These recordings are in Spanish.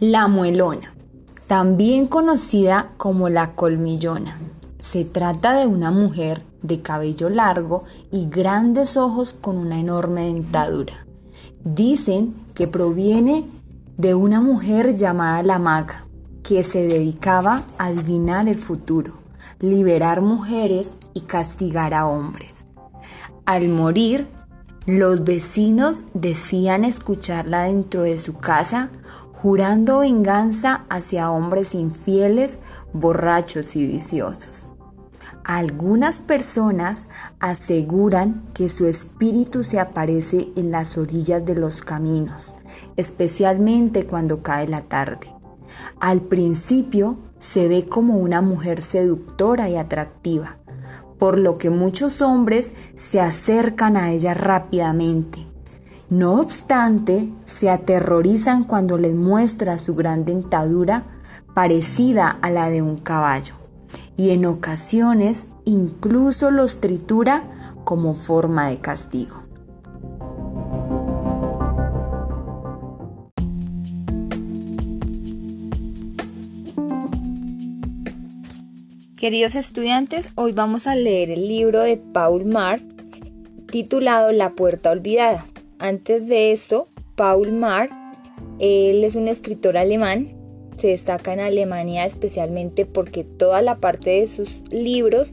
La muelona, también conocida como la colmillona. Se trata de una mujer de cabello largo y grandes ojos con una enorme dentadura. Dicen que proviene de una mujer llamada la maga, que se dedicaba a adivinar el futuro, liberar mujeres y castigar a hombres. Al morir, los vecinos decían escucharla dentro de su casa jurando venganza hacia hombres infieles, borrachos y viciosos. Algunas personas aseguran que su espíritu se aparece en las orillas de los caminos, especialmente cuando cae la tarde. Al principio se ve como una mujer seductora y atractiva, por lo que muchos hombres se acercan a ella rápidamente no obstante, se aterrorizan cuando les muestra su gran dentadura parecida a la de un caballo y en ocasiones incluso los tritura como forma de castigo. Queridos estudiantes, hoy vamos a leer el libro de Paul Marr titulado La puerta olvidada. Antes de esto, Paul Marr, él es un escritor alemán, se destaca en Alemania especialmente porque toda la parte de sus libros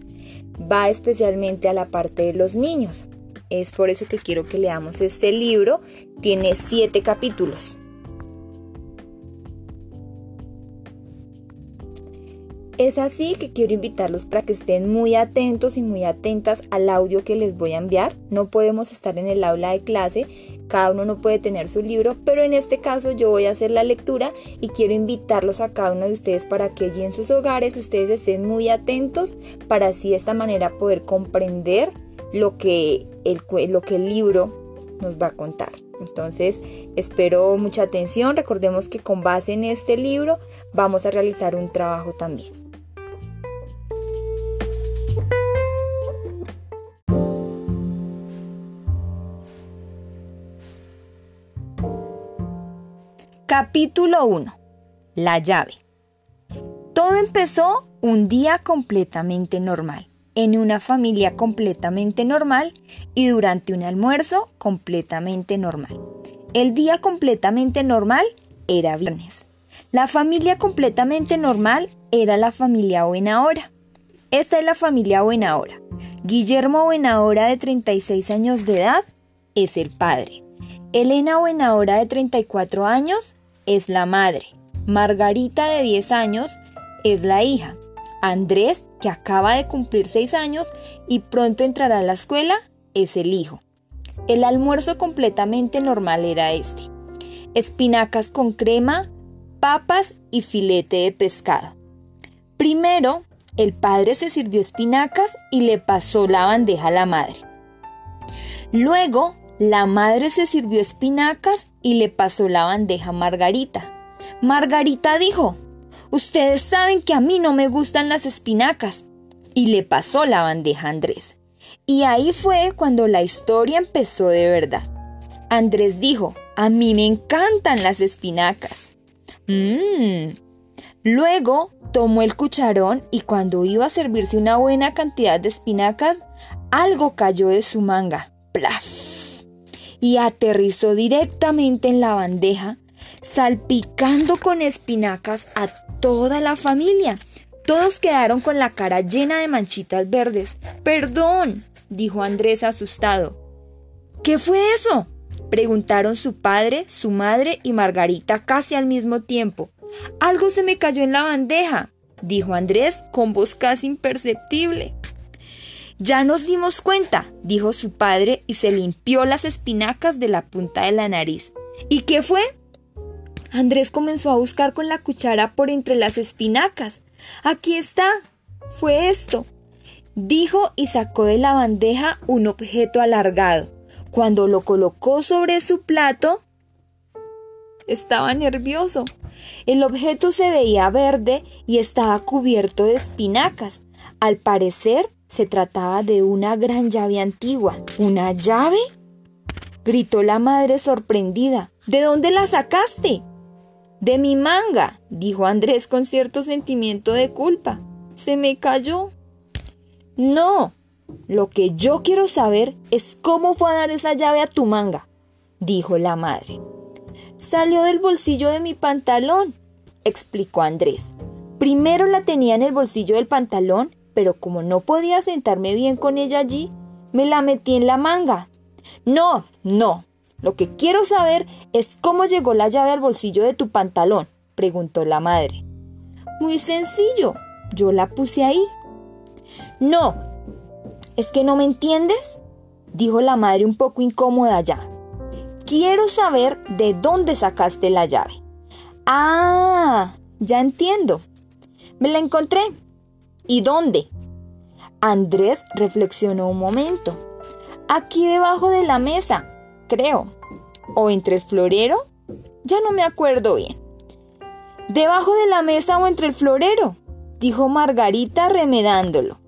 va especialmente a la parte de los niños. Es por eso que quiero que leamos este libro. Tiene siete capítulos. Es así que quiero invitarlos para que estén muy atentos y muy atentas al audio que les voy a enviar. No podemos estar en el aula de clase, cada uno no puede tener su libro, pero en este caso yo voy a hacer la lectura y quiero invitarlos a cada uno de ustedes para que allí en sus hogares ustedes estén muy atentos para así de esta manera poder comprender lo que el, lo que el libro nos va a contar. Entonces, espero mucha atención. Recordemos que con base en este libro vamos a realizar un trabajo también. Capítulo 1. La llave. Todo empezó un día completamente normal, en una familia completamente normal y durante un almuerzo completamente normal. El día completamente normal era viernes. La familia completamente normal era la familia Buenahora. Esta es la familia Buenahora. Guillermo Buenahora de 36 años de edad es el padre. Elena Buenahora de 34 años es la madre. Margarita de 10 años es la hija. Andrés, que acaba de cumplir 6 años y pronto entrará a la escuela, es el hijo. El almuerzo completamente normal era este. Espinacas con crema, papas y filete de pescado. Primero, el padre se sirvió espinacas y le pasó la bandeja a la madre. Luego, la madre se sirvió espinacas y le pasó la bandeja a Margarita. Margarita dijo, Ustedes saben que a mí no me gustan las espinacas. Y le pasó la bandeja a Andrés. Y ahí fue cuando la historia empezó de verdad. Andrés dijo, a mí me encantan las espinacas. Mmm. Luego tomó el cucharón y cuando iba a servirse una buena cantidad de espinacas, algo cayó de su manga. ¡Plaf! Y aterrizó directamente en la bandeja, salpicando con espinacas a toda la familia. Todos quedaron con la cara llena de manchitas verdes. Perdón, dijo Andrés asustado. ¿Qué fue eso? preguntaron su padre, su madre y Margarita casi al mismo tiempo. Algo se me cayó en la bandeja, dijo Andrés con voz casi imperceptible. Ya nos dimos cuenta, dijo su padre y se limpió las espinacas de la punta de la nariz. ¿Y qué fue? Andrés comenzó a buscar con la cuchara por entre las espinacas. Aquí está. Fue esto. Dijo y sacó de la bandeja un objeto alargado. Cuando lo colocó sobre su plato, estaba nervioso. El objeto se veía verde y estaba cubierto de espinacas. Al parecer se trataba de una gran llave antigua. ¿Una llave? gritó la madre sorprendida. ¿De dónde la sacaste? De mi manga, dijo Andrés con cierto sentimiento de culpa. Se me cayó. No, lo que yo quiero saber es cómo fue a dar esa llave a tu manga, dijo la madre. Salió del bolsillo de mi pantalón, explicó Andrés. Primero la tenía en el bolsillo del pantalón, pero como no podía sentarme bien con ella allí, me la metí en la manga. No, no. Lo que quiero saber es cómo llegó la llave al bolsillo de tu pantalón, preguntó la madre. Muy sencillo. Yo la puse ahí. No. ¿Es que no me entiendes? dijo la madre un poco incómoda ya. Quiero saber de dónde sacaste la llave. Ah, ya entiendo. Me la encontré. ¿Y dónde? Andrés reflexionó un momento. Aquí debajo de la mesa, creo. ¿O entre el florero? Ya no me acuerdo bien. ¿Debajo de la mesa o entre el florero? dijo Margarita remedándolo.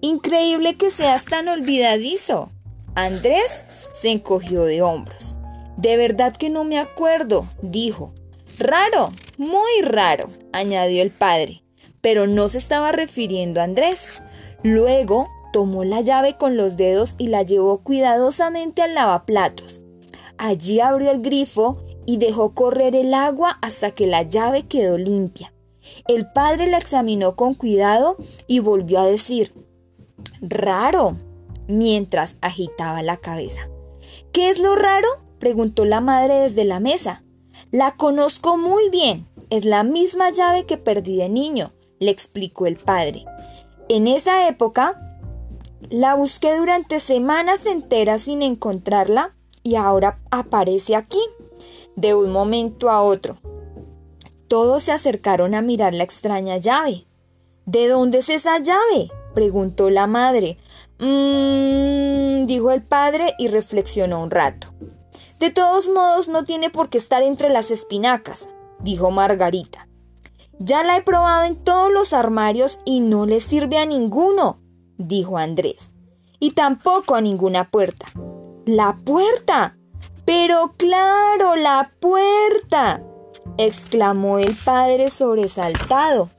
Increíble que seas tan olvidadizo. Andrés se encogió de hombros. De verdad que no me acuerdo, dijo. Raro, muy raro, añadió el padre pero no se estaba refiriendo a Andrés. Luego tomó la llave con los dedos y la llevó cuidadosamente al lavaplatos. Allí abrió el grifo y dejó correr el agua hasta que la llave quedó limpia. El padre la examinó con cuidado y volvió a decir, raro, mientras agitaba la cabeza. ¿Qué es lo raro? preguntó la madre desde la mesa. La conozco muy bien, es la misma llave que perdí de niño le explicó el padre. En esa época, la busqué durante semanas enteras sin encontrarla y ahora aparece aquí, de un momento a otro. Todos se acercaron a mirar la extraña llave. ¿De dónde es esa llave? preguntó la madre. Mmm, dijo el padre y reflexionó un rato. De todos modos, no tiene por qué estar entre las espinacas, dijo Margarita. Ya la he probado en todos los armarios y no le sirve a ninguno, dijo Andrés. Y tampoco a ninguna puerta. ¡La puerta! Pero claro, la puerta. exclamó el padre sobresaltado.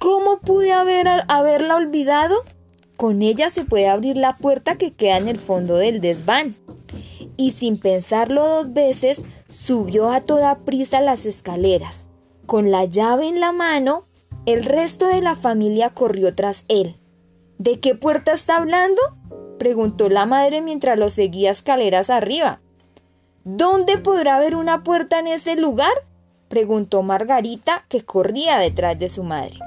¿Cómo pude haber, haberla olvidado? Con ella se puede abrir la puerta que queda en el fondo del desván. Y sin pensarlo dos veces, subió a toda prisa las escaleras. Con la llave en la mano, el resto de la familia corrió tras él. ¿De qué puerta está hablando? preguntó la madre mientras lo seguía escaleras arriba. ¿Dónde podrá haber una puerta en ese lugar? preguntó Margarita, que corría detrás de su madre.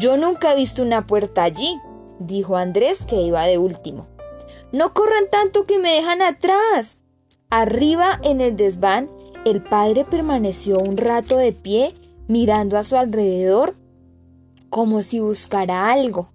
Yo nunca he visto una puerta allí, dijo Andrés, que iba de último. No corran tanto que me dejan atrás. Arriba en el desván el padre permaneció un rato de pie mirando a su alrededor como si buscara algo.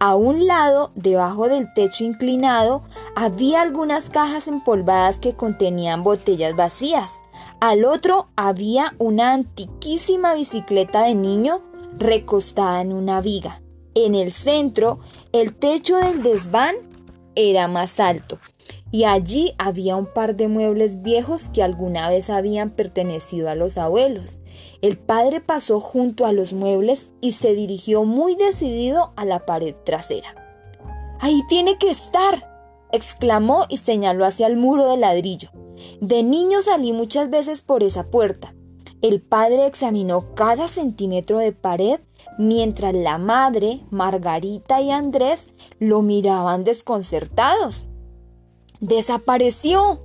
A un lado, debajo del techo inclinado, había algunas cajas empolvadas que contenían botellas vacías. Al otro había una antiquísima bicicleta de niño recostada en una viga. En el centro, el techo del desván era más alto y allí había un par de muebles viejos que alguna vez habían pertenecido a los abuelos. El padre pasó junto a los muebles y se dirigió muy decidido a la pared trasera. Ahí tiene que estar, exclamó y señaló hacia el muro de ladrillo. De niño salí muchas veces por esa puerta. El padre examinó cada centímetro de pared mientras la madre, Margarita y Andrés lo miraban desconcertados. Desapareció.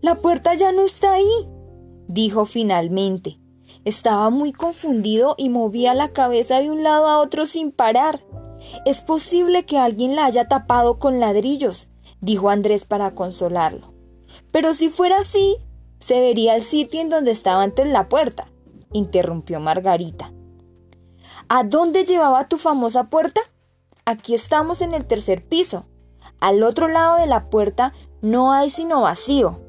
La puerta ya no está ahí, dijo finalmente. Estaba muy confundido y movía la cabeza de un lado a otro sin parar. Es posible que alguien la haya tapado con ladrillos, dijo Andrés para consolarlo. Pero si fuera así, se vería el sitio en donde estaba antes la puerta, interrumpió Margarita. ¿A dónde llevaba tu famosa puerta? Aquí estamos en el tercer piso. Al otro lado de la puerta no hay sino vacío.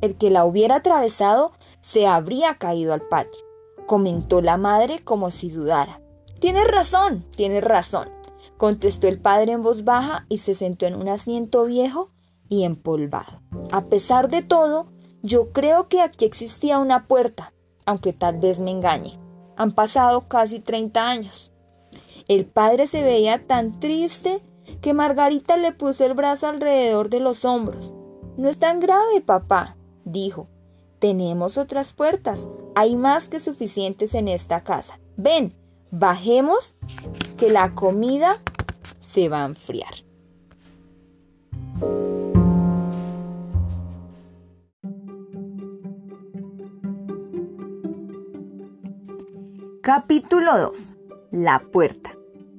El que la hubiera atravesado se habría caído al patio, comentó la madre como si dudara. Tienes razón, tienes razón, contestó el padre en voz baja y se sentó en un asiento viejo y empolvado. A pesar de todo, yo creo que aquí existía una puerta. aunque tal vez me engañe. Han pasado casi 30 años. El padre se veía tan triste que Margarita le puso el brazo alrededor de los hombros. No es tan grave, papá, dijo. Tenemos otras puertas. Hay más que suficientes en esta casa. Ven, bajemos, que la comida se va a enfriar. Capítulo 2. La puerta.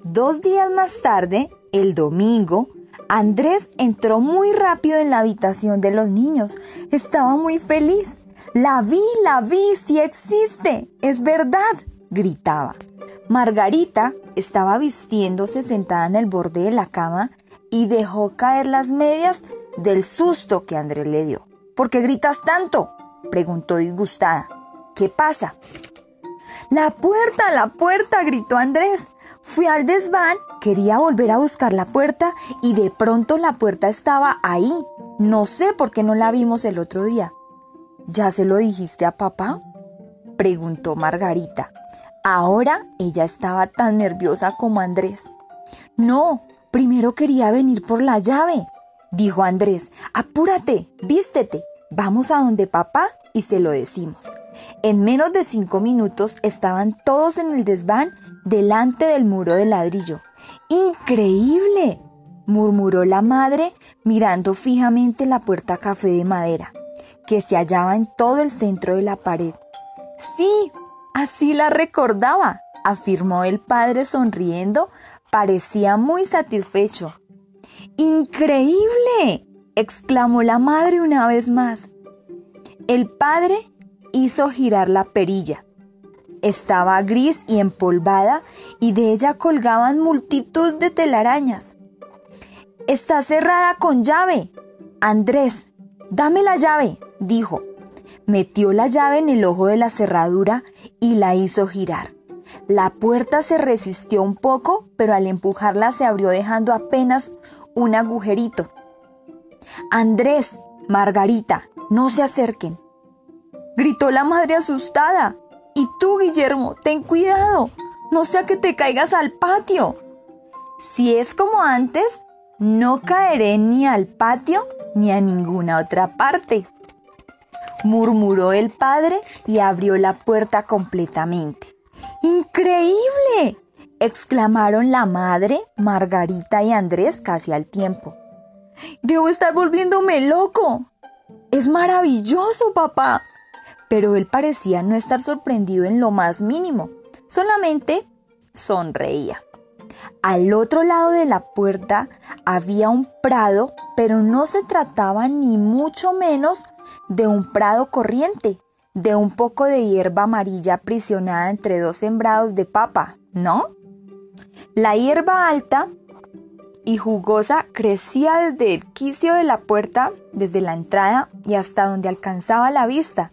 Dos días más tarde, el domingo, Andrés entró muy rápido en la habitación de los niños. Estaba muy feliz. La vi, la vi, sí existe, es verdad, gritaba. Margarita estaba vistiéndose sentada en el borde de la cama y dejó caer las medias del susto que Andrés le dio. ¿Por qué gritas tanto? preguntó disgustada. ¿Qué pasa? La puerta, la puerta, gritó Andrés. Fui al desván, quería volver a buscar la puerta y de pronto la puerta estaba ahí. No sé por qué no la vimos el otro día. ¿Ya se lo dijiste a papá? preguntó Margarita. Ahora ella estaba tan nerviosa como Andrés. No, primero quería venir por la llave, dijo Andrés. Apúrate, vístete, vamos a donde papá y se lo decimos. En menos de cinco minutos estaban todos en el desván delante del muro de ladrillo. ¡Increíble! murmuró la madre mirando fijamente la puerta café de madera, que se hallaba en todo el centro de la pared. Sí, así la recordaba, afirmó el padre sonriendo, parecía muy satisfecho. ¡Increíble! exclamó la madre una vez más. El padre hizo girar la perilla. Estaba gris y empolvada y de ella colgaban multitud de telarañas. Está cerrada con llave. Andrés, dame la llave, dijo. Metió la llave en el ojo de la cerradura y la hizo girar. La puerta se resistió un poco, pero al empujarla se abrió dejando apenas un agujerito. Andrés, Margarita, no se acerquen gritó la madre asustada. Y tú, Guillermo, ten cuidado, no sea que te caigas al patio. Si es como antes, no caeré ni al patio ni a ninguna otra parte. Murmuró el padre y abrió la puerta completamente. ¡Increíble! exclamaron la madre, Margarita y Andrés casi al tiempo. Debo estar volviéndome loco. Es maravilloso, papá pero él parecía no estar sorprendido en lo más mínimo, solamente sonreía. Al otro lado de la puerta había un prado, pero no se trataba ni mucho menos de un prado corriente, de un poco de hierba amarilla aprisionada entre dos sembrados de papa, ¿no? La hierba alta y jugosa crecía desde el quicio de la puerta, desde la entrada y hasta donde alcanzaba la vista,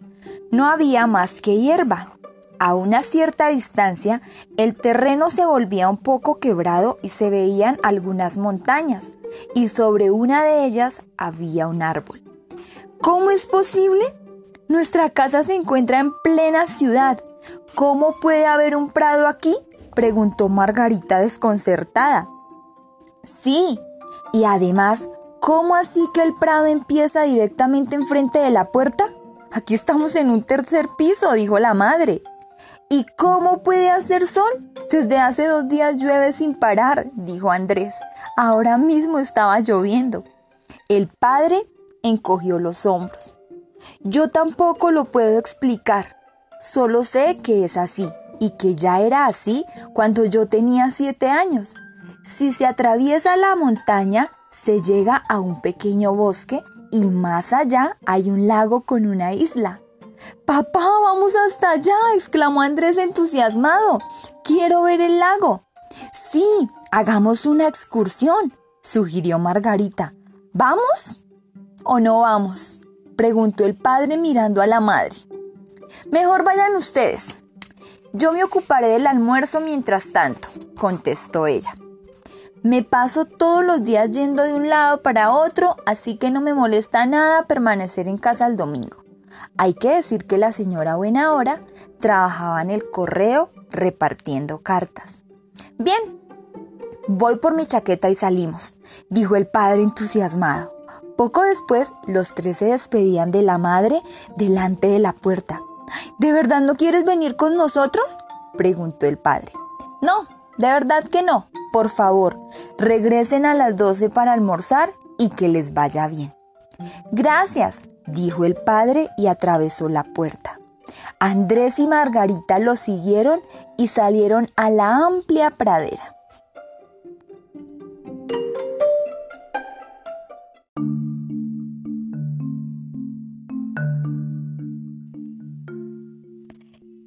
no había más que hierba. A una cierta distancia, el terreno se volvía un poco quebrado y se veían algunas montañas, y sobre una de ellas había un árbol. ¿Cómo es posible? Nuestra casa se encuentra en plena ciudad. ¿Cómo puede haber un prado aquí? preguntó Margarita desconcertada. Sí, y además, ¿cómo así que el prado empieza directamente enfrente de la puerta? Aquí estamos en un tercer piso, dijo la madre. ¿Y cómo puede hacer sol? Desde hace dos días llueve sin parar, dijo Andrés. Ahora mismo estaba lloviendo. El padre encogió los hombros. Yo tampoco lo puedo explicar. Solo sé que es así y que ya era así cuando yo tenía siete años. Si se atraviesa la montaña, se llega a un pequeño bosque y más allá hay un lago con una isla. Papá, vamos hasta allá, exclamó Andrés entusiasmado. Quiero ver el lago. Sí, hagamos una excursión, sugirió Margarita. ¿Vamos o no vamos? preguntó el padre mirando a la madre. Mejor vayan ustedes. Yo me ocuparé del almuerzo mientras tanto, contestó ella. Me paso todos los días yendo de un lado para otro, así que no me molesta nada permanecer en casa el domingo. Hay que decir que la señora Buena Hora trabajaba en el correo repartiendo cartas. Bien, voy por mi chaqueta y salimos, dijo el padre entusiasmado. Poco después, los tres se despedían de la madre delante de la puerta. ¿De verdad no quieres venir con nosotros? preguntó el padre. No, de verdad que no. Por favor, regresen a las doce para almorzar y que les vaya bien. Gracias, dijo el padre y atravesó la puerta. Andrés y Margarita lo siguieron y salieron a la amplia pradera.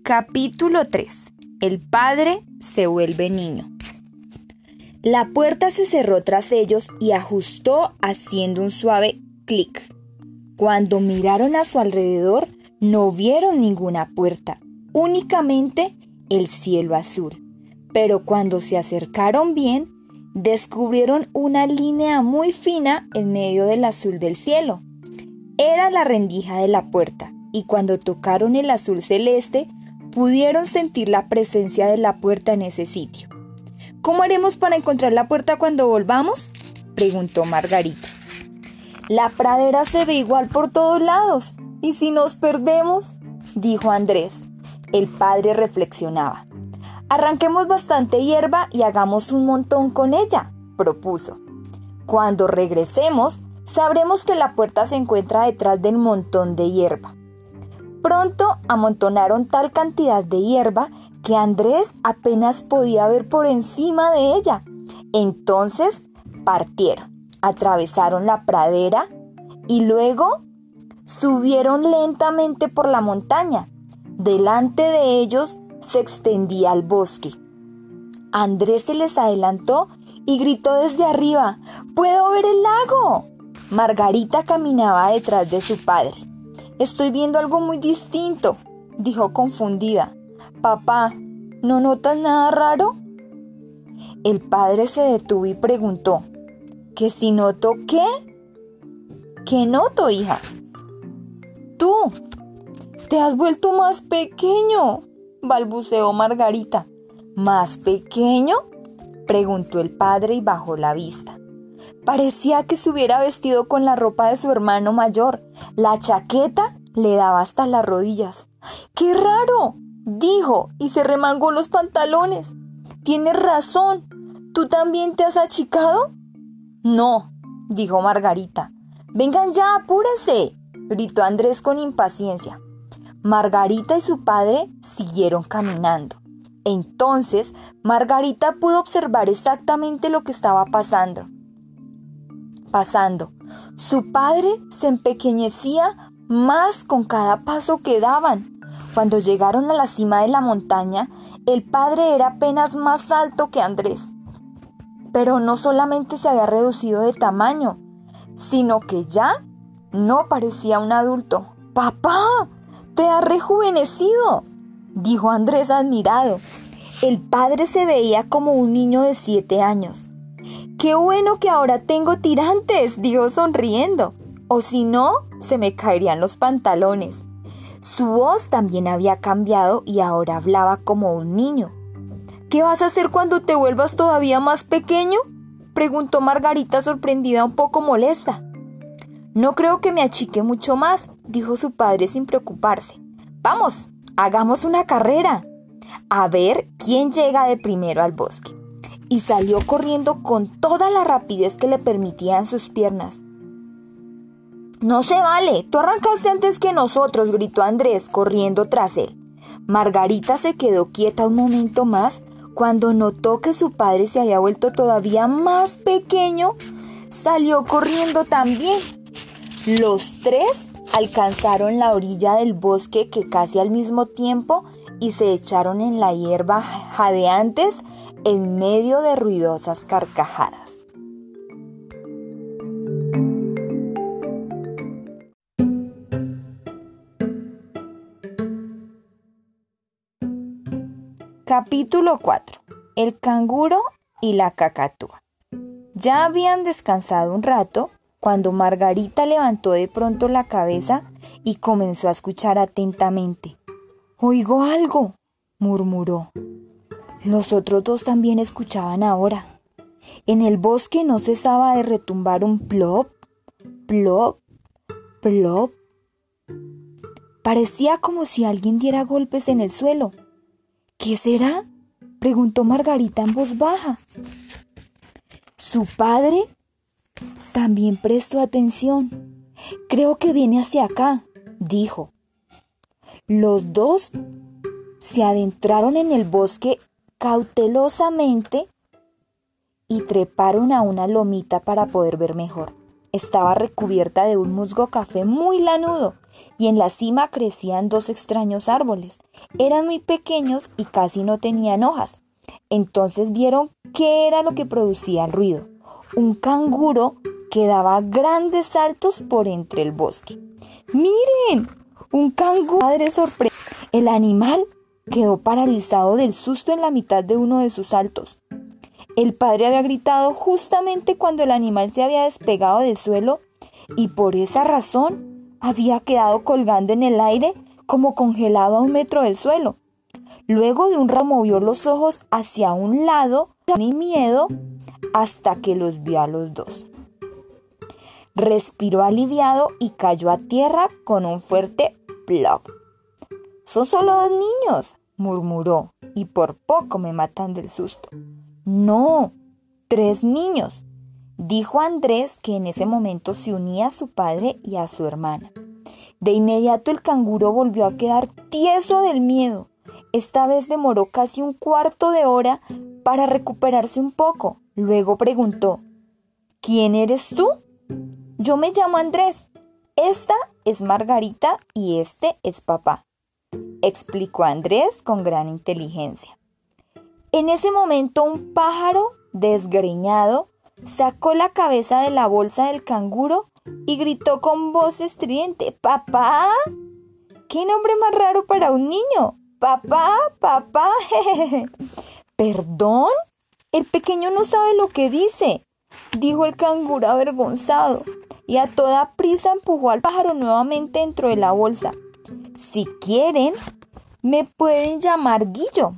Capítulo 3. El padre se vuelve niño. La puerta se cerró tras ellos y ajustó haciendo un suave clic. Cuando miraron a su alrededor, no vieron ninguna puerta, únicamente el cielo azul. Pero cuando se acercaron bien, descubrieron una línea muy fina en medio del azul del cielo. Era la rendija de la puerta, y cuando tocaron el azul celeste, pudieron sentir la presencia de la puerta en ese sitio. ¿Cómo haremos para encontrar la puerta cuando volvamos? preguntó Margarita. La pradera se ve igual por todos lados. ¿Y si nos perdemos? dijo Andrés. El padre reflexionaba. Arranquemos bastante hierba y hagamos un montón con ella, propuso. Cuando regresemos, sabremos que la puerta se encuentra detrás del montón de hierba. Pronto amontonaron tal cantidad de hierba que Andrés apenas podía ver por encima de ella. Entonces partieron, atravesaron la pradera y luego subieron lentamente por la montaña. Delante de ellos se extendía el bosque. Andrés se les adelantó y gritó desde arriba, ¡Puedo ver el lago! Margarita caminaba detrás de su padre. Estoy viendo algo muy distinto, dijo confundida. Papá, ¿no notas nada raro? El padre se detuvo y preguntó, ¿que si noto qué? ¿Qué noto, hija? Tú, te has vuelto más pequeño, balbuceó Margarita. ¿Más pequeño? preguntó el padre y bajó la vista. Parecía que se hubiera vestido con la ropa de su hermano mayor. La chaqueta le daba hasta las rodillas. ¡Qué raro! dijo y se remangó los pantalones. Tienes razón. ¿Tú también te has achicado? No, dijo Margarita. Vengan ya, apúrense, gritó Andrés con impaciencia. Margarita y su padre siguieron caminando. Entonces, Margarita pudo observar exactamente lo que estaba pasando pasando. Su padre se empequeñecía más con cada paso que daban. Cuando llegaron a la cima de la montaña, el padre era apenas más alto que Andrés. Pero no solamente se había reducido de tamaño, sino que ya no parecía un adulto. ¡Papá! ¡Te has rejuvenecido! dijo Andrés admirado. El padre se veía como un niño de siete años. Qué bueno que ahora tengo tirantes, dijo sonriendo. O si no, se me caerían los pantalones. Su voz también había cambiado y ahora hablaba como un niño. ¿Qué vas a hacer cuando te vuelvas todavía más pequeño? preguntó Margarita sorprendida un poco molesta. No creo que me achique mucho más, dijo su padre sin preocuparse. Vamos, hagamos una carrera. A ver quién llega de primero al bosque y salió corriendo con toda la rapidez que le permitían sus piernas. No se vale, tú arrancaste antes que nosotros, gritó Andrés, corriendo tras él. Margarita se quedó quieta un momento más cuando notó que su padre se había vuelto todavía más pequeño, salió corriendo también. Los tres alcanzaron la orilla del bosque que casi al mismo tiempo y se echaron en la hierba jadeantes en medio de ruidosas carcajadas. Capítulo 4. El canguro y la cacatúa. Ya habían descansado un rato cuando Margarita levantó de pronto la cabeza y comenzó a escuchar atentamente. Oigo algo, murmuró. Los otros dos también escuchaban ahora. En el bosque no cesaba de retumbar un plop, plop, plop. Parecía como si alguien diera golpes en el suelo. ¿Qué será? preguntó Margarita en voz baja. Su padre también prestó atención. Creo que viene hacia acá, dijo. Los dos se adentraron en el bosque cautelosamente y treparon a una lomita para poder ver mejor. Estaba recubierta de un musgo café muy lanudo y en la cima crecían dos extraños árboles. Eran muy pequeños y casi no tenían hojas. Entonces vieron qué era lo que producía el ruido. Un canguro que daba grandes saltos por entre el bosque. ¡Miren! Un canguro. Padre sorpresa. El animal quedó paralizado del susto en la mitad de uno de sus saltos. El padre había gritado justamente cuando el animal se había despegado del suelo y por esa razón había quedado colgando en el aire como congelado a un metro del suelo. Luego de un rato movió los ojos hacia un lado sin miedo hasta que los vio a los dos. Respiró aliviado y cayó a tierra con un fuerte plop. Son solo dos niños, murmuró, y por poco me matan del susto. No, tres niños, dijo Andrés, que en ese momento se unía a su padre y a su hermana. De inmediato el canguro volvió a quedar tieso del miedo. Esta vez demoró casi un cuarto de hora para recuperarse un poco. Luego preguntó, ¿Quién eres tú? Yo me llamo Andrés. Esta es Margarita y este es papá, explicó Andrés con gran inteligencia. En ese momento un pájaro desgreñado sacó la cabeza de la bolsa del canguro y gritó con voz estridente, ¡Papá! ¿Qué nombre más raro para un niño? ¡Papá! ¡Papá! ¿Perdón? El pequeño no sabe lo que dice, dijo el canguro avergonzado, y a toda prisa empujó al pájaro nuevamente dentro de la bolsa. Si quieren, me pueden llamar Guillo,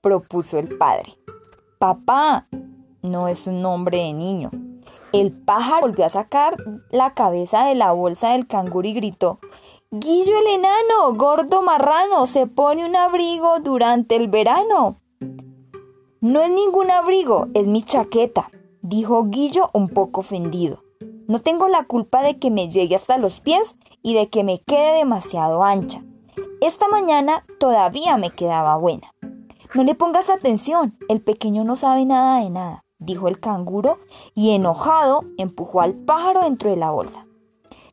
propuso el padre. Papá, no es un nombre de niño. El pájaro volvió a sacar la cabeza de la bolsa del canguro y gritó, Guillo el enano, gordo marrano, se pone un abrigo durante el verano. No es ningún abrigo, es mi chaqueta, dijo Guillo un poco ofendido. No tengo la culpa de que me llegue hasta los pies y de que me quede demasiado ancha. Esta mañana todavía me quedaba buena. No le pongas atención, el pequeño no sabe nada de nada, dijo el canguro y enojado empujó al pájaro dentro de la bolsa.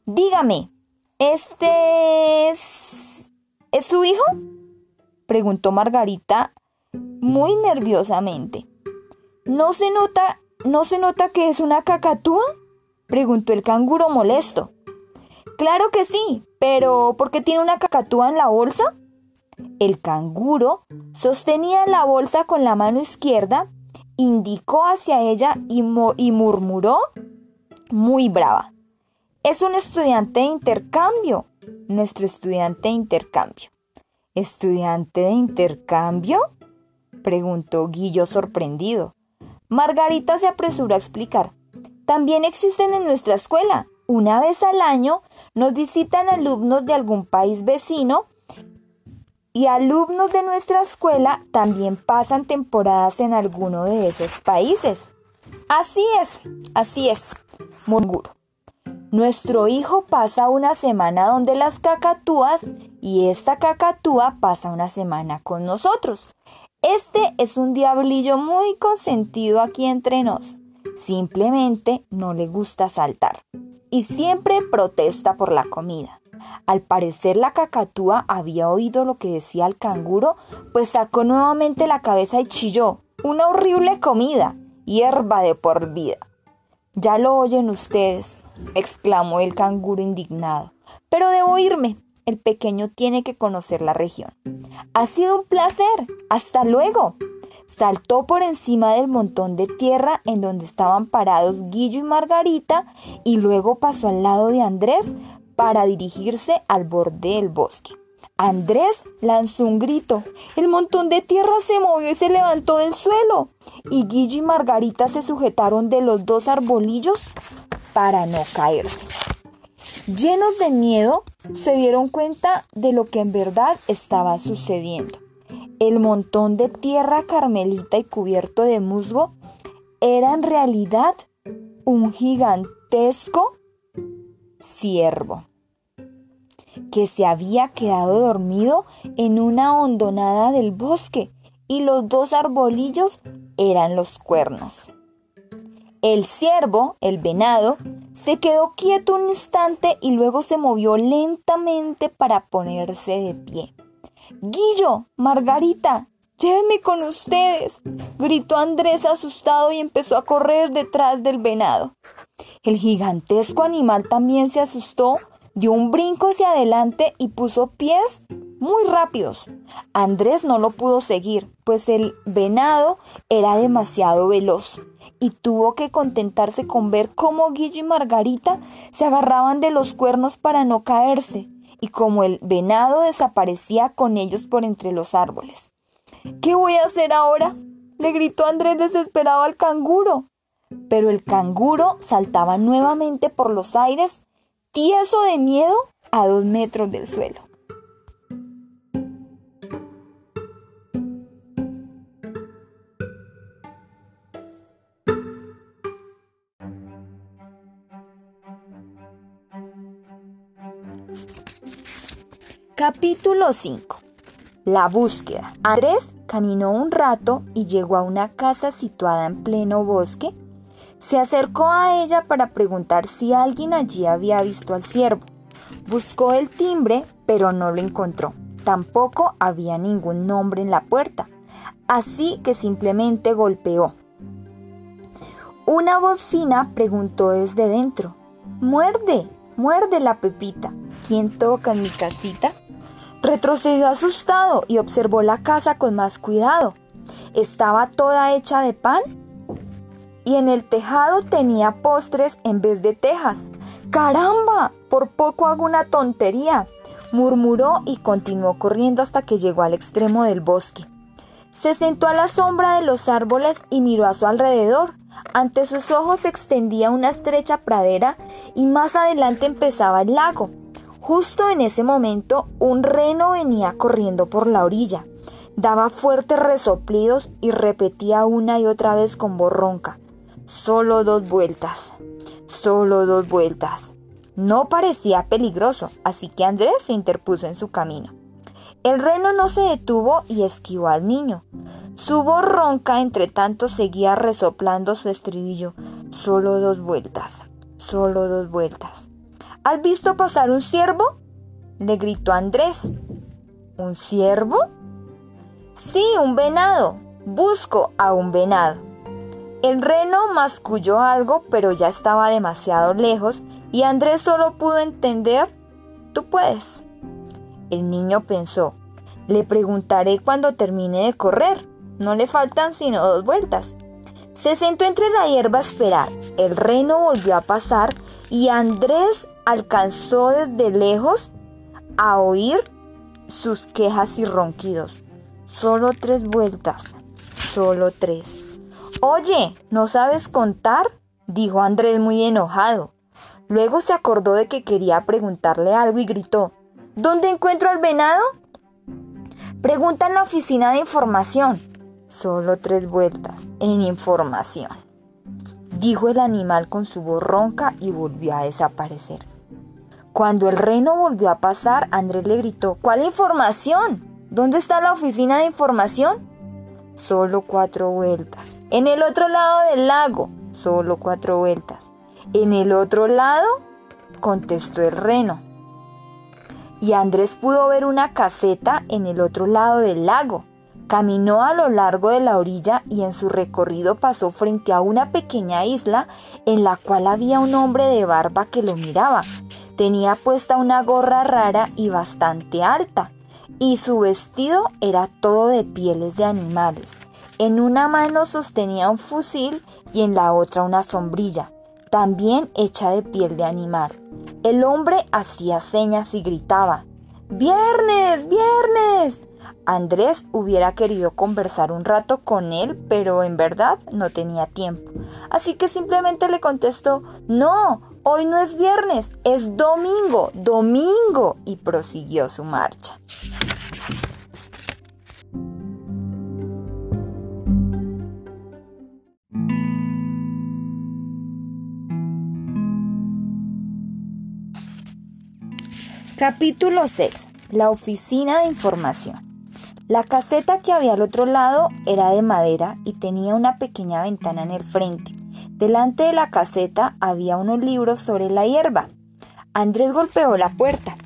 Dígame, ¿este es... ¿Es su hijo? preguntó Margarita muy nerviosamente. ¿No se nota, no se nota que es una cacatúa? preguntó el canguro molesto. Claro que sí, pero ¿por qué tiene una cacatúa en la bolsa? El canguro sostenía la bolsa con la mano izquierda, indicó hacia ella y, y murmuró muy brava. Es un estudiante de intercambio, nuestro estudiante de intercambio. ¿Estudiante de intercambio? preguntó Guillo sorprendido. Margarita se apresuró a explicar. También existen en nuestra escuela. Una vez al año nos visitan alumnos de algún país vecino y alumnos de nuestra escuela también pasan temporadas en alguno de esos países. Así es, así es, murmuró. Nuestro hijo pasa una semana donde las cacatúas y esta cacatúa pasa una semana con nosotros. Este es un diablillo muy consentido aquí entre nos. Simplemente no le gusta saltar y siempre protesta por la comida. Al parecer la cacatúa había oído lo que decía el canguro, pues sacó nuevamente la cabeza y chilló. Una horrible comida, hierba de por vida. Ya lo oyen ustedes, exclamó el canguro indignado. Pero debo irme. El pequeño tiene que conocer la región. Ha sido un placer. Hasta luego. Saltó por encima del montón de tierra en donde estaban parados Guillo y Margarita y luego pasó al lado de Andrés para dirigirse al borde del bosque. Andrés lanzó un grito. El montón de tierra se movió y se levantó del suelo. Y Guillo y Margarita se sujetaron de los dos arbolillos para no caerse. Llenos de miedo, se dieron cuenta de lo que en verdad estaba sucediendo. El montón de tierra carmelita y cubierto de musgo era en realidad un gigantesco ciervo que se había quedado dormido en una hondonada del bosque y los dos arbolillos eran los cuernos. El ciervo, el venado, se quedó quieto un instante y luego se movió lentamente para ponerse de pie. Guillo, Margarita, llévenme con ustedes, gritó Andrés asustado y empezó a correr detrás del venado. El gigantesco animal también se asustó dio un brinco hacia adelante y puso pies muy rápidos. Andrés no lo pudo seguir, pues el venado era demasiado veloz y tuvo que contentarse con ver cómo Guillo y Margarita se agarraban de los cuernos para no caerse y cómo el venado desaparecía con ellos por entre los árboles. ¿Qué voy a hacer ahora? le gritó Andrés desesperado al canguro. Pero el canguro saltaba nuevamente por los aires tieso de miedo a dos metros del suelo. Capítulo 5. La búsqueda. Andrés caminó un rato y llegó a una casa situada en pleno bosque se acercó a ella para preguntar si alguien allí había visto al ciervo. Buscó el timbre, pero no lo encontró. Tampoco había ningún nombre en la puerta, así que simplemente golpeó. Una voz fina preguntó desde dentro, Muerde, muerde la pepita. ¿Quién toca en mi casita? Retrocedió asustado y observó la casa con más cuidado. ¿Estaba toda hecha de pan? y en el tejado tenía postres en vez de tejas. ¡Caramba! Por poco hago una tontería, murmuró y continuó corriendo hasta que llegó al extremo del bosque. Se sentó a la sombra de los árboles y miró a su alrededor. Ante sus ojos se extendía una estrecha pradera y más adelante empezaba el lago. Justo en ese momento un reno venía corriendo por la orilla. Daba fuertes resoplidos y repetía una y otra vez con voz ronca. Solo dos vueltas. Solo dos vueltas. No parecía peligroso, así que Andrés se interpuso en su camino. El reno no se detuvo y esquivó al niño. Su voz ronca, entre tanto, seguía resoplando su estribillo. Solo dos vueltas. Solo dos vueltas. ¿Has visto pasar un ciervo? le gritó Andrés. ¿Un ciervo? Sí, un venado. Busco a un venado. El reno masculló algo, pero ya estaba demasiado lejos y Andrés solo pudo entender, tú puedes. El niño pensó, le preguntaré cuando termine de correr, no le faltan sino dos vueltas. Se sentó entre la hierba a esperar. El reno volvió a pasar y Andrés alcanzó desde lejos a oír sus quejas y ronquidos. Solo tres vueltas, solo tres. Oye, ¿no sabes contar? dijo Andrés muy enojado. Luego se acordó de que quería preguntarle algo y gritó, ¿Dónde encuentro al venado? Pregunta en la oficina de información. Solo tres vueltas en información. Dijo el animal con su voz ronca y volvió a desaparecer. Cuando el reno volvió a pasar, Andrés le gritó, ¿cuál información? ¿Dónde está la oficina de información? solo cuatro vueltas. En el otro lado del lago, solo cuatro vueltas. En el otro lado, contestó el reno. Y Andrés pudo ver una caseta en el otro lado del lago. Caminó a lo largo de la orilla y en su recorrido pasó frente a una pequeña isla en la cual había un hombre de barba que lo miraba. Tenía puesta una gorra rara y bastante alta y su vestido era todo de pieles de animales En una mano sostenía un fusil y en la otra una sombrilla, también hecha de piel de animal. El hombre hacía señas y gritaba, ¡Viernes! ¡Viernes! Andrés hubiera querido conversar un rato con él, pero en verdad no tenía tiempo. Así que simplemente le contestó, no, hoy no es viernes, es domingo, domingo, y prosiguió su marcha. Capítulo 6. La oficina de información. La caseta que había al otro lado era de madera y tenía una pequeña ventana en el frente. Delante de la caseta había unos libros sobre la hierba. Andrés golpeó la puerta.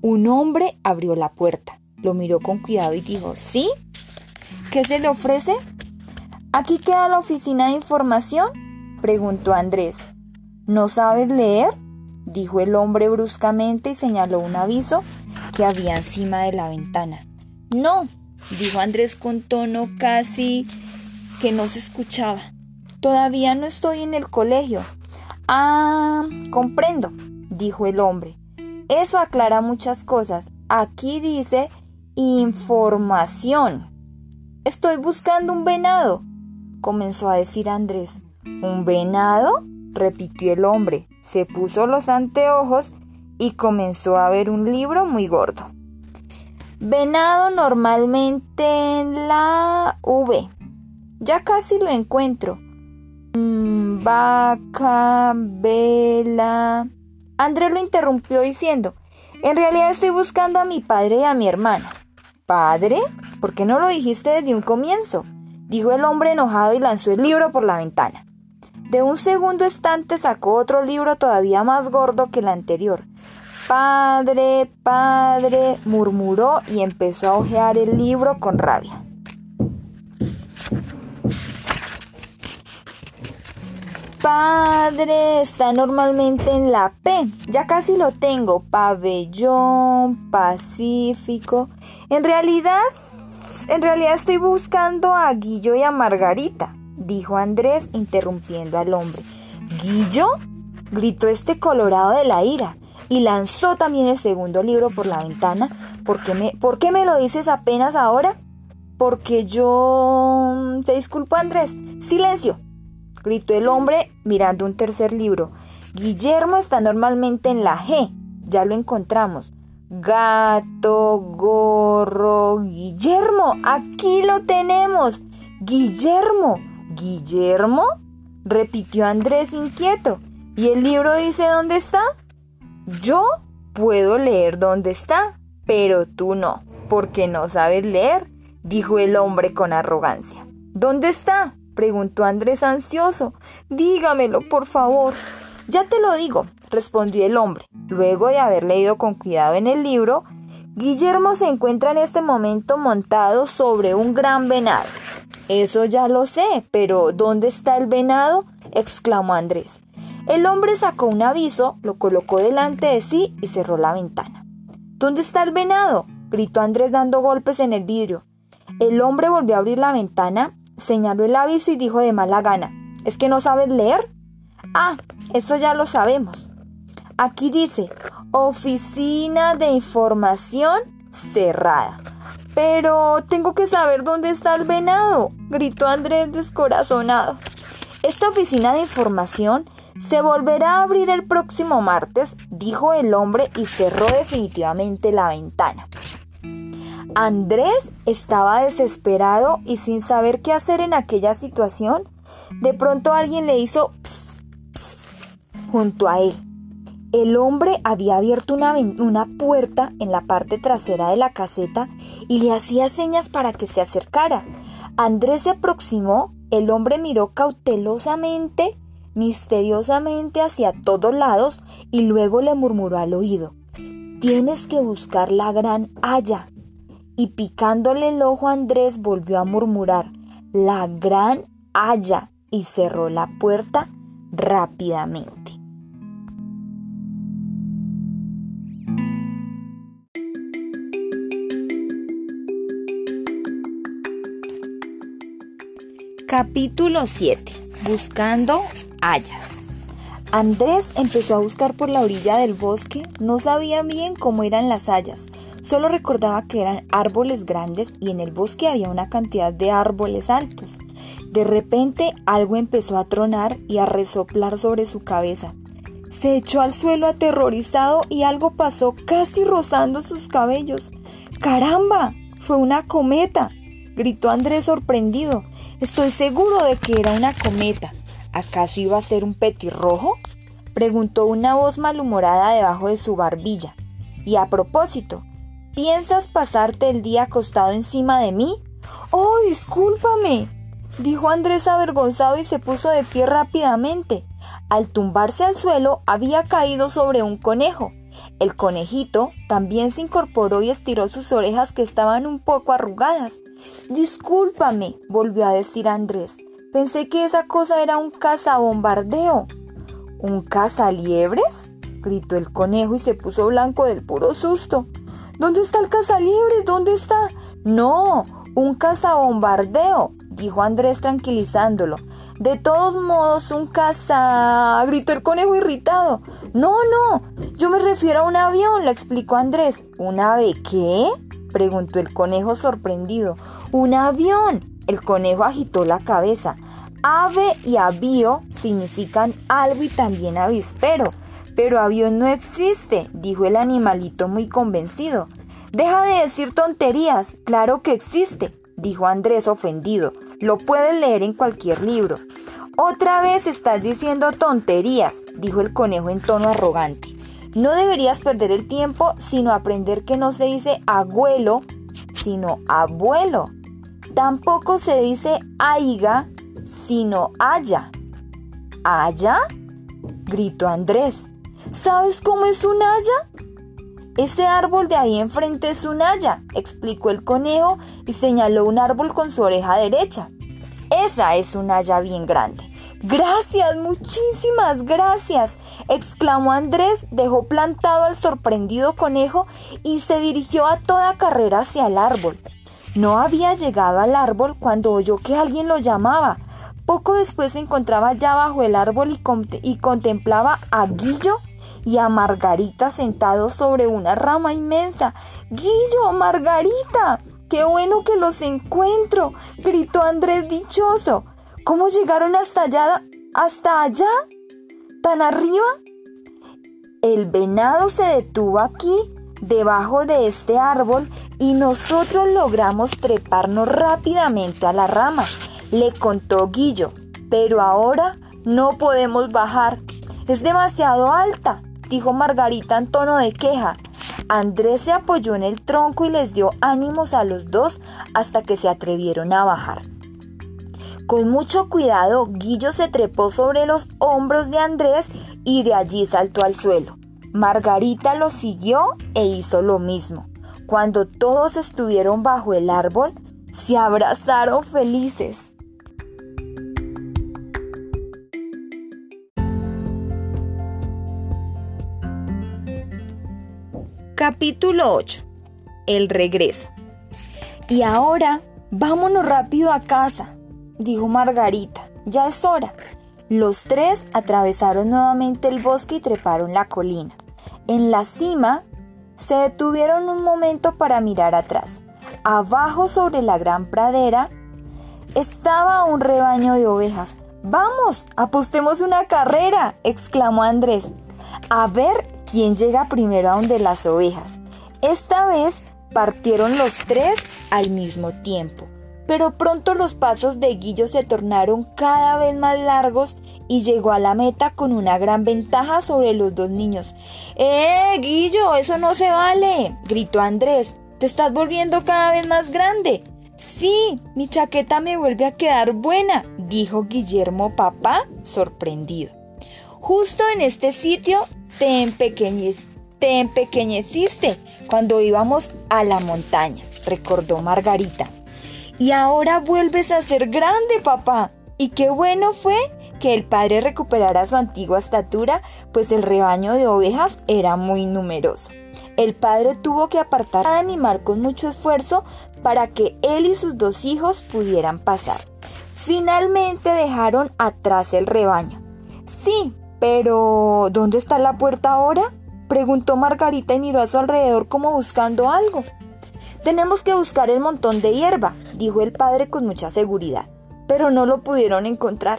Un hombre abrió la puerta, lo miró con cuidado y dijo, ¿Sí? ¿Qué se le ofrece? ¿Aquí queda la oficina de información? preguntó Andrés. ¿No sabes leer? dijo el hombre bruscamente y señaló un aviso que había encima de la ventana. No, dijo Andrés con tono casi que no se escuchaba. Todavía no estoy en el colegio. Ah, comprendo, dijo el hombre. Eso aclara muchas cosas. Aquí dice información. Estoy buscando un venado, comenzó a decir Andrés. ¿Un venado? repitió el hombre. Se puso los anteojos y comenzó a ver un libro muy gordo. Venado normalmente en la V. Ya casi lo encuentro. Mm, vaca, vela. Andrés lo interrumpió diciendo, en realidad estoy buscando a mi padre y a mi hermana. ¿Padre? ¿Por qué no lo dijiste desde un comienzo? Dijo el hombre enojado y lanzó el libro por la ventana. De un segundo estante sacó otro libro todavía más gordo que el anterior. Padre, padre, murmuró y empezó a hojear el libro con rabia. Padre está normalmente en la P. Ya casi lo tengo. Pabellón, Pacífico. En realidad, en realidad estoy buscando a Guillo y a Margarita, dijo Andrés interrumpiendo al hombre. ¿Guillo? gritó este colorado de la ira y lanzó también el segundo libro por la ventana. ¿Por qué me, ¿por qué me lo dices apenas ahora? Porque yo... Se disculpa Andrés. Silencio. Gritó el hombre mirando un tercer libro. Guillermo está normalmente en la G. Ya lo encontramos. Gato, gorro, Guillermo. Aquí lo tenemos. Guillermo. ¿Guillermo? repitió Andrés inquieto. ¿Y el libro dice dónde está? Yo puedo leer dónde está, pero tú no, porque no sabes leer, dijo el hombre con arrogancia. ¿Dónde está? preguntó Andrés ansioso. Dígamelo, por favor. Ya te lo digo, respondió el hombre. Luego de haber leído con cuidado en el libro, Guillermo se encuentra en este momento montado sobre un gran venado. Eso ya lo sé, pero ¿dónde está el venado? exclamó Andrés. El hombre sacó un aviso, lo colocó delante de sí y cerró la ventana. ¿Dónde está el venado? gritó Andrés dando golpes en el vidrio. El hombre volvió a abrir la ventana, señaló el aviso y dijo de mala gana, ¿es que no sabes leer? Ah, eso ya lo sabemos. Aquí dice, Oficina de Información cerrada. Pero tengo que saber dónde está el venado, gritó Andrés descorazonado. Esta oficina de información se volverá a abrir el próximo martes, dijo el hombre y cerró definitivamente la ventana. Andrés estaba desesperado y sin saber qué hacer en aquella situación. De pronto alguien le hizo pss, junto a él. El hombre había abierto una, una, puerta en la parte trasera de la caseta y le hacía señas para que se acercara. Andrés se aproximó, el hombre miró cautelosamente misteriosamente hacia todos lados y luego le murmuró al oído, tienes que buscar la gran haya. Y picándole el ojo a Andrés volvió a murmurar, la gran haya, y cerró la puerta rápidamente. Capítulo 7. Buscando hayas. Andrés empezó a buscar por la orilla del bosque. No sabía bien cómo eran las hayas. Solo recordaba que eran árboles grandes y en el bosque había una cantidad de árboles altos. De repente algo empezó a tronar y a resoplar sobre su cabeza. Se echó al suelo aterrorizado y algo pasó casi rozando sus cabellos. ¡Caramba! Fue una cometa. gritó Andrés sorprendido. Estoy seguro de que era una cometa. ¿Acaso iba a ser un petirrojo? preguntó una voz malhumorada debajo de su barbilla. Y a propósito, ¿piensas pasarte el día acostado encima de mí? Oh, discúlpame, dijo Andrés avergonzado y se puso de pie rápidamente. Al tumbarse al suelo había caído sobre un conejo. El conejito también se incorporó y estiró sus orejas que estaban un poco arrugadas. Discúlpame, volvió a decir Andrés. Pensé que esa cosa era un cazabombardeo. ¿Un cazaliebres? gritó el conejo y se puso blanco del puro susto. ¿Dónde está el cazaliebres? ¿Dónde está? No, un cazabombardeo, dijo Andrés tranquilizándolo. De todos modos, un caza... gritó el conejo irritado. No, no, yo me refiero a un avión, le explicó Andrés. ¿Un ave qué? preguntó el conejo sorprendido. Un avión. El conejo agitó la cabeza. Ave y avío significan algo y también avispero. Pero avión no existe, dijo el animalito muy convencido. Deja de decir tonterías, claro que existe, dijo Andrés ofendido. Lo puedes leer en cualquier libro. Otra vez estás diciendo tonterías, dijo el conejo en tono arrogante. No deberías perder el tiempo sino aprender que no se dice abuelo, sino abuelo. Tampoco se dice aiga, sino haya. ¿Haya? gritó Andrés. ¿Sabes cómo es un haya? Ese árbol de ahí enfrente es un haya, explicó el conejo y señaló un árbol con su oreja derecha. Esa es un haya bien grande. Gracias, muchísimas gracias, exclamó Andrés, dejó plantado al sorprendido conejo y se dirigió a toda carrera hacia el árbol. No había llegado al árbol cuando oyó que alguien lo llamaba. Poco después se encontraba ya bajo el árbol y, contemplaba a Guillo y a Margarita sentados sobre una rama inmensa. Guillo, Margarita, qué bueno que los encuentro, gritó Andrés dichoso. ¿Cómo llegaron hasta allá? ¿Hasta allá? ¿Tan arriba? El venado se detuvo aquí, debajo de este árbol, y nosotros logramos treparnos rápidamente a la rama, le contó Guillo. Pero ahora no podemos bajar. Es demasiado alta dijo Margarita en tono de queja. Andrés se apoyó en el tronco y les dio ánimos a los dos hasta que se atrevieron a bajar. Con mucho cuidado, Guillo se trepó sobre los hombros de Andrés y de allí saltó al suelo. Margarita lo siguió e hizo lo mismo. Cuando todos estuvieron bajo el árbol, se abrazaron felices. Capítulo 8. El regreso. Y ahora, vámonos rápido a casa, dijo Margarita. Ya es hora. Los tres atravesaron nuevamente el bosque y treparon la colina. En la cima, se detuvieron un momento para mirar atrás. Abajo sobre la gran pradera estaba un rebaño de ovejas. ¡Vamos! ¡Apostemos una carrera! exclamó Andrés. A ver quién llega primero a donde las ovejas. Esta vez partieron los tres al mismo tiempo, pero pronto los pasos de Guillo se tornaron cada vez más largos y llegó a la meta con una gran ventaja sobre los dos niños. ¡Eh, Guillo! Eso no se vale, gritó Andrés. Te estás volviendo cada vez más grande. Sí, mi chaqueta me vuelve a quedar buena, dijo Guillermo papá, sorprendido. Justo en este sitio te, empequeñeciste cuando íbamos a la montaña, recordó Margarita. Y ahora vuelves a ser grande, papá. Y qué bueno fue que el padre recuperara su antigua estatura, pues el rebaño de ovejas era muy numeroso. El padre tuvo que apartar al animal con mucho esfuerzo para que él y sus dos hijos pudieran pasar. Finalmente dejaron atrás el rebaño. Sí, pero ¿dónde está la puerta ahora? preguntó Margarita y miró a su alrededor como buscando algo. Tenemos que buscar el montón de hierba, dijo el padre con mucha seguridad, pero no lo pudieron encontrar.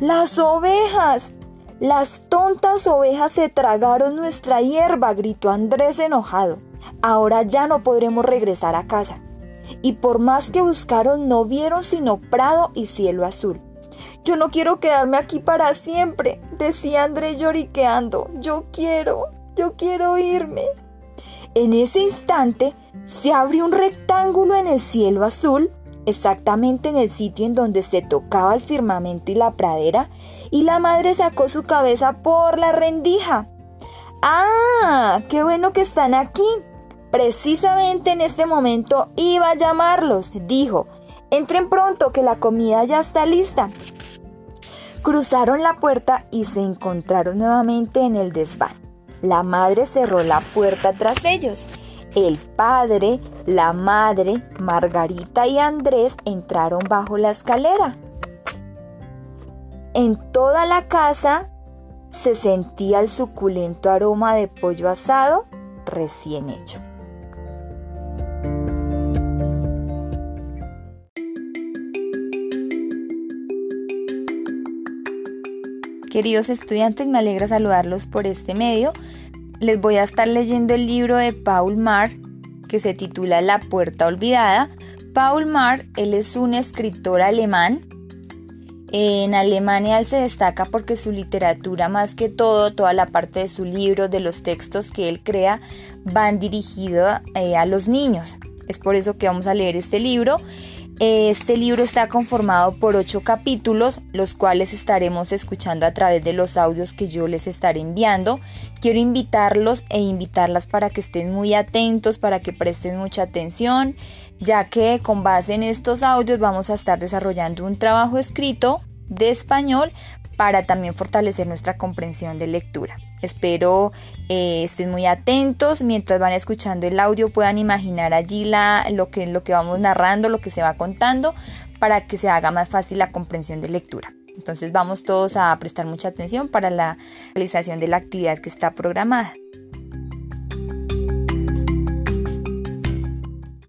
Las ovejas. Las tontas ovejas se tragaron nuestra hierba, gritó Andrés enojado. Ahora ya no podremos regresar a casa. Y por más que buscaron no vieron sino prado y cielo azul. Yo no quiero quedarme aquí para siempre, decía Andrés lloriqueando. Yo quiero, yo quiero irme. En ese instante se abrió un rectángulo en el cielo azul, exactamente en el sitio en donde se tocaba el firmamento y la pradera, y la madre sacó su cabeza por la rendija. ¡Ah! ¡Qué bueno que están aquí! Precisamente en este momento iba a llamarlos, dijo. Entren pronto, que la comida ya está lista. Cruzaron la puerta y se encontraron nuevamente en el desván. La madre cerró la puerta tras ellos. El padre, la madre, Margarita y Andrés entraron bajo la escalera. En toda la casa se sentía el suculento aroma de pollo asado recién hecho. Queridos estudiantes, me alegra saludarlos por este medio. Les voy a estar leyendo el libro de Paul Mar que se titula La puerta olvidada. Paul Mar, él es un escritor alemán. En Alemania él se destaca porque su literatura, más que todo, toda la parte de su libro, de los textos que él crea, van dirigidos eh, a los niños. Es por eso que vamos a leer este libro este libro está conformado por ocho capítulos, los cuales estaremos escuchando a través de los audios que yo les estaré enviando. Quiero invitarlos e invitarlas para que estén muy atentos, para que presten mucha atención, ya que con base en estos audios vamos a estar desarrollando un trabajo escrito de español para también fortalecer nuestra comprensión de lectura. Espero eh, estén muy atentos mientras van escuchando el audio, puedan imaginar allí la, lo, que, lo que vamos narrando, lo que se va contando, para que se haga más fácil la comprensión de lectura. Entonces vamos todos a prestar mucha atención para la realización de la actividad que está programada.